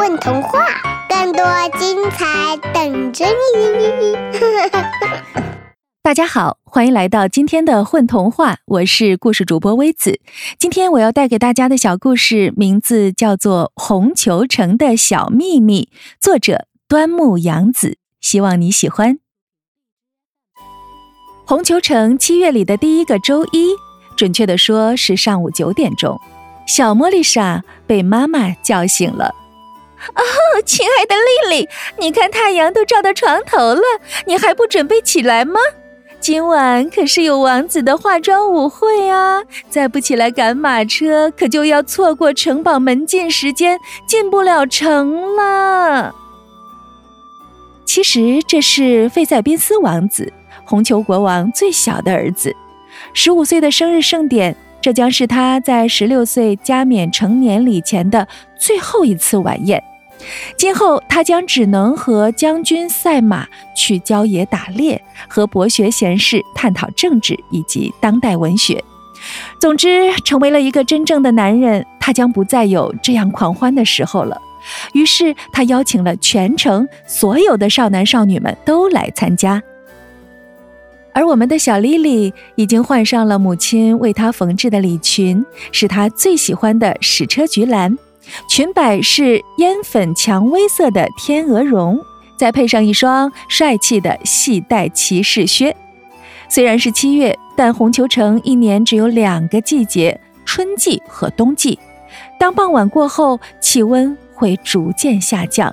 混童话，更多精彩等着你！大家好，欢迎来到今天的混童话，我是故事主播微子。今天我要带给大家的小故事名字叫做《红球城的小秘密》，作者端木阳子，希望你喜欢。红球城七月里的第一个周一，准确的说是上午九点钟。小茉莉莎被妈妈叫醒了。哦，亲爱的丽丽，你看太阳都照到床头了，你还不准备起来吗？今晚可是有王子的化妆舞会啊！再不起来赶马车，可就要错过城堡门禁时间，进不了城了。其实这是费塞宾斯王子，红球国王最小的儿子，十五岁的生日盛典。这将是他在十六岁加冕成年礼前的最后一次晚宴。今后，他将只能和将军赛马去郊野打猎，和博学贤士探讨政治以及当代文学。总之，成为了一个真正的男人，他将不再有这样狂欢的时候了。于是，他邀请了全城所有的少男少女们都来参加。而我们的小莉莉已经换上了母亲为她缝制的礼裙，是她最喜欢的矢车菊蓝，裙摆是烟粉蔷薇色的天鹅绒，再配上一双帅气的细带骑士靴。虽然是七月，但红球城一年只有两个季节：春季和冬季。当傍晚过后，气温会逐渐下降。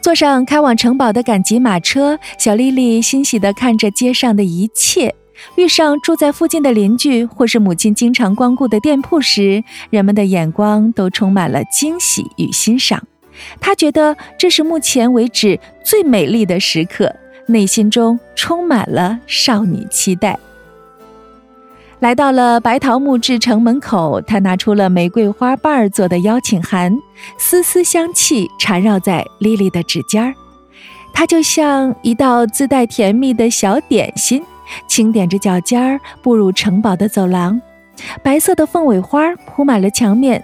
坐上开往城堡的赶集马车，小丽丽欣喜地看着街上的一切。遇上住在附近的邻居，或是母亲经常光顾的店铺时，人们的眼光都充满了惊喜与欣赏。她觉得这是目前为止最美丽的时刻，内心中充满了少女期待。来到了白桃木制城门口，他拿出了玫瑰花瓣做的邀请函，丝丝香气缠绕在莉莉的指尖儿。它就像一道自带甜蜜的小点心，轻点着脚尖儿步入城堡的走廊。白色的凤尾花铺满了墙面，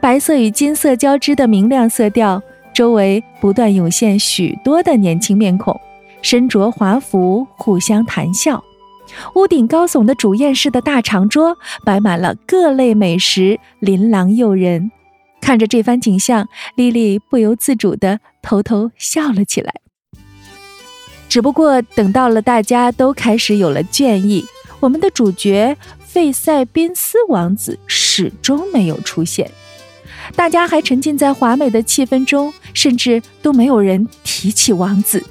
白色与金色交织的明亮色调，周围不断涌现许多的年轻面孔，身着华服，互相谈笑。屋顶高耸的主宴室的大长桌摆满了各类美食，琳琅诱人。看着这番景象，莉莉不由自主地偷偷笑了起来。只不过等到了大家都开始有了倦意，我们的主角费塞宾斯王子始终没有出现。大家还沉浸在华美的气氛中，甚至都没有人提起王子。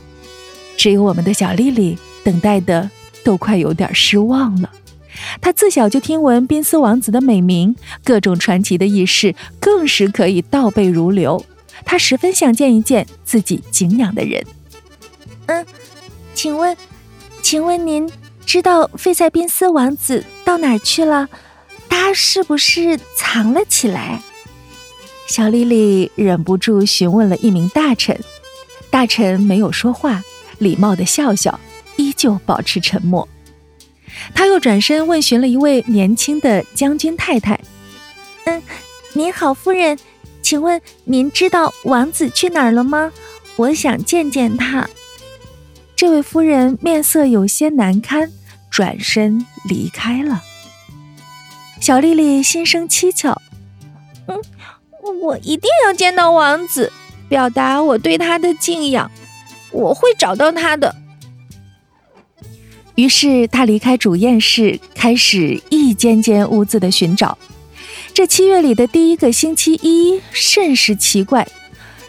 只有我们的小莉莉等待的。都快有点失望了。她自小就听闻宾斯王子的美名，各种传奇的轶事更是可以倒背如流。她十分想见一见自己敬仰的人。嗯，请问，请问您知道费塞宾斯王子到哪儿去了？他是不是藏了起来？小莉莉忍不住询问了一名大臣。大臣没有说话，礼貌的笑笑。依旧保持沉默。他又转身问询了一位年轻的将军太太：“嗯，您好，夫人，请问您知道王子去哪儿了吗？我想见见他。”这位夫人面色有些难堪，转身离开了。小丽丽心生蹊跷：“嗯，我一定要见到王子，表达我对他的敬仰。我会找到他的。”于是他离开主宴室，开始一间间屋子的寻找。这七月里的第一个星期一甚是奇怪，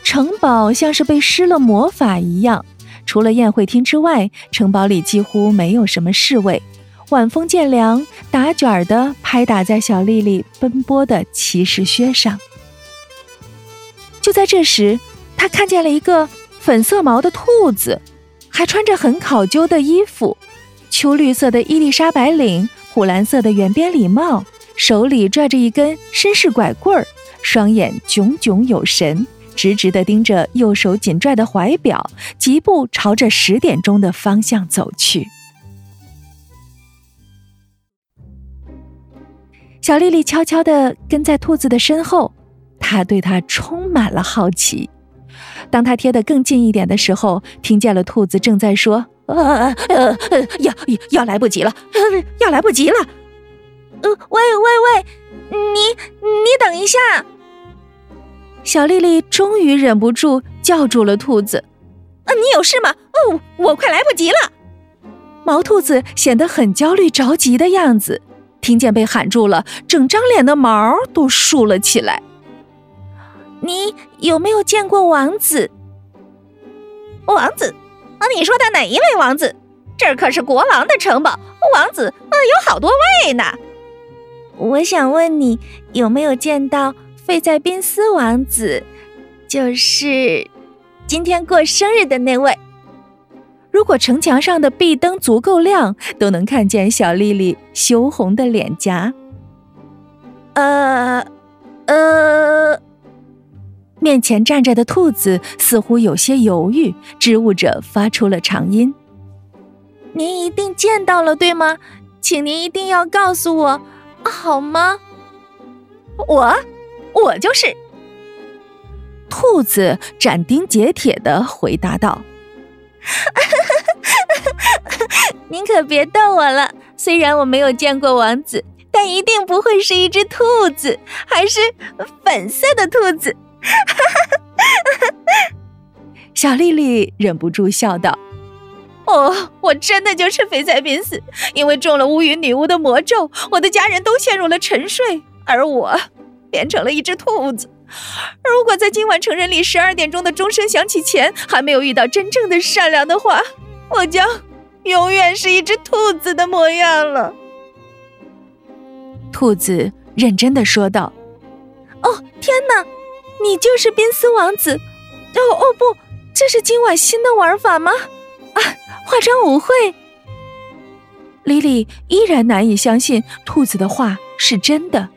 城堡像是被施了魔法一样，除了宴会厅之外，城堡里几乎没有什么侍卫。晚风渐凉，打卷儿的拍打在小丽丽奔波的骑士靴上。就在这时，他看见了一个粉色毛的兔子，还穿着很考究的衣服。秋绿色的伊丽莎白领，虎蓝色的圆边礼帽，手里拽着一根绅士拐棍儿，双眼炯炯有神，直直地盯着右手紧拽的怀表，疾步朝着十点钟的方向走去。小丽丽悄悄地跟在兔子的身后，她对它充满了好奇。当他贴得更近一点的时候，听见了兔子正在说：“呃呃，要要来不及了，要来不及了。”呃，喂喂喂，你你等一下！小丽丽终于忍不住叫住了兔子：“啊，你有事吗？哦，我快来不及了！”毛兔子显得很焦虑着急的样子，听见被喊住了，整张脸的毛都竖了起来。你有没有见过王子？王子？啊，你说的哪一位王子？这可是国王的城堡，王子啊有好多位呢。我想问你，有没有见到费在宾斯王子？就是今天过生日的那位。如果城墙上的壁灯足够亮，都能看见小丽丽羞红的脸颊。呃，呃，面前站着的兔子似乎有些犹豫，支吾着发出了长音：“您一定见到了，对吗？请您一定要告诉我。”好吗？我，我就是。兔子斩钉截铁的回答道：“ 您可别逗我了。虽然我没有见过王子，但一定不会是一只兔子，还是粉色的兔子。”小丽丽忍不住笑道。哦，我真的就是肥宅濒死，因为中了乌云女巫的魔咒，我的家人都陷入了沉睡，而我变成了一只兔子。如果在今晚成人礼十二点钟的钟声响起前还没有遇到真正的善良的话，我将永远是一只兔子的模样了。兔子认真的说道：“哦，天哪，你就是宾斯王子？哦哦不，这是今晚新的玩法吗？”啊化妆舞会，莉莉依然难以相信兔子的话是真的。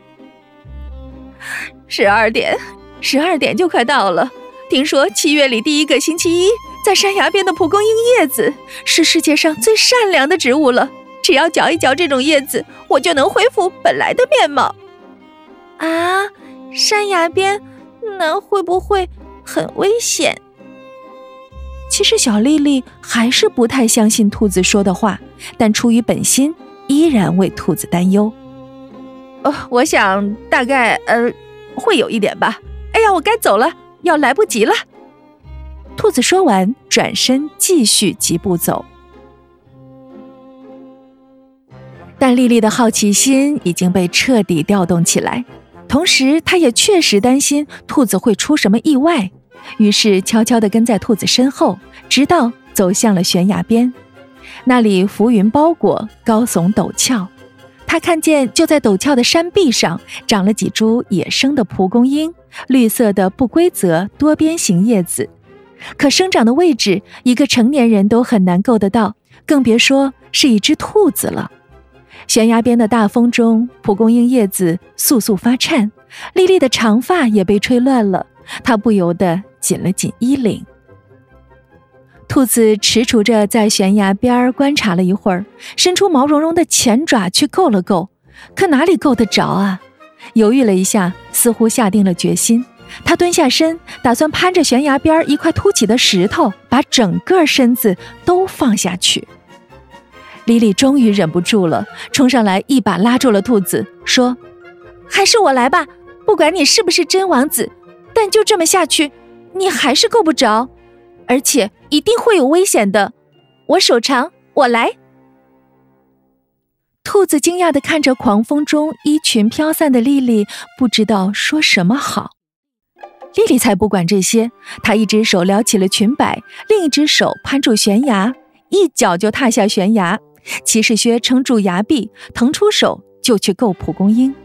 十二点，十二点就快到了。听说七月里第一个星期一，在山崖边的蒲公英叶子是世界上最善良的植物了。只要嚼一嚼这种叶子，我就能恢复本来的面貌。啊，山崖边，那会不会很危险？其实小丽丽还是不太相信兔子说的话，但出于本心，依然为兔子担忧。哦，我想大概呃会有一点吧。哎呀，我该走了，要来不及了。兔子说完，转身继续疾步走。但丽丽的好奇心已经被彻底调动起来，同时她也确实担心兔子会出什么意外。于是悄悄地跟在兔子身后，直到走向了悬崖边。那里浮云包裹，高耸陡峭。他看见就在陡峭的山壁上，长了几株野生的蒲公英，绿色的不规则多边形叶子，可生长的位置，一个成年人都很难够得到，更别说是一只兔子了。悬崖边的大风中，蒲公英叶子簌簌发颤，丽丽的长发也被吹乱了，她不由得。紧了紧衣领，兔子踟蹰着在悬崖边观察了一会儿，伸出毛茸茸的前爪去够了够，可哪里够得着啊？犹豫了一下，似乎下定了决心。他蹲下身，打算攀着悬崖边一块凸起的石头，把整个身子都放下去。莉莉终于忍不住了，冲上来一把拉住了兔子，说：“还是我来吧，不管你是不是真王子，但就这么下去。”你还是够不着，而且一定会有危险的。我手长，我来。兔子惊讶的看着狂风中衣裙飘散的莉莉，不知道说什么好。莉莉才不管这些，她一只手撩起了裙摆，另一只手攀住悬崖，一脚就踏下悬崖。骑士靴撑住崖壁，腾出手就去够蒲公英。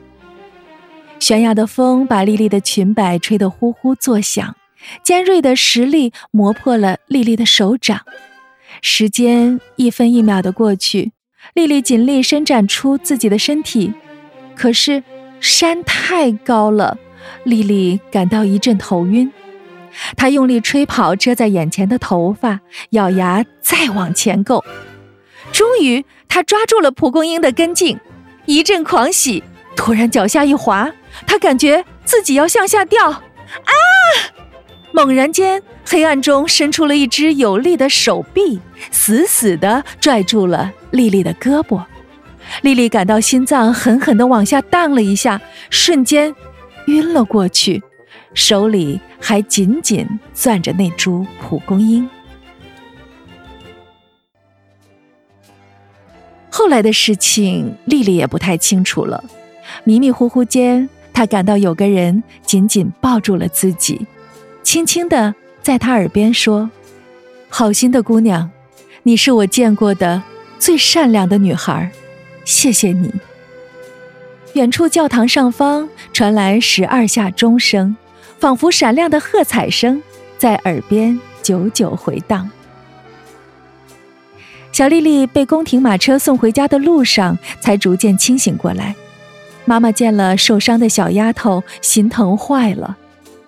悬崖的风把莉莉的裙摆吹得呼呼作响。尖锐的石粒磨破了丽丽的手掌，时间一分一秒的过去，丽丽尽力伸展出自己的身体，可是山太高了，丽丽感到一阵头晕。她用力吹跑遮在眼前的头发，咬牙再往前够，终于她抓住了蒲公英的根茎，一阵狂喜，突然脚下一滑，她感觉自己要向下掉。啊！猛然间，黑暗中伸出了一只有力的手臂，死死地拽住了丽丽的胳膊。丽丽感到心脏狠狠地往下荡了一下，瞬间晕了过去，手里还紧紧攥着那株蒲公英。后来的事情，丽丽也不太清楚了。迷迷糊糊间，她感到有个人紧紧抱住了自己，轻轻地在她耳边说：“好心的姑娘，你是我见过的最善良的女孩。”谢谢你。远处教堂上方传来十二下钟声，仿佛闪亮的喝彩声在耳边久久回荡。小丽丽被宫廷马车送回家的路上，才逐渐清醒过来。妈妈见了受伤的小丫头，心疼坏了。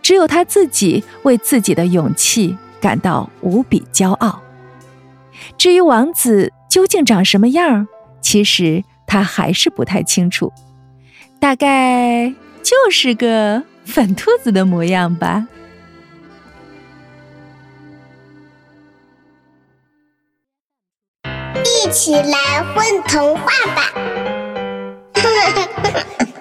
只有他自己为自己的勇气感到无比骄傲。至于王子究竟长什么样？其实他还是不太清楚，大概就是个粉兔子的模样吧。一起来混童话吧！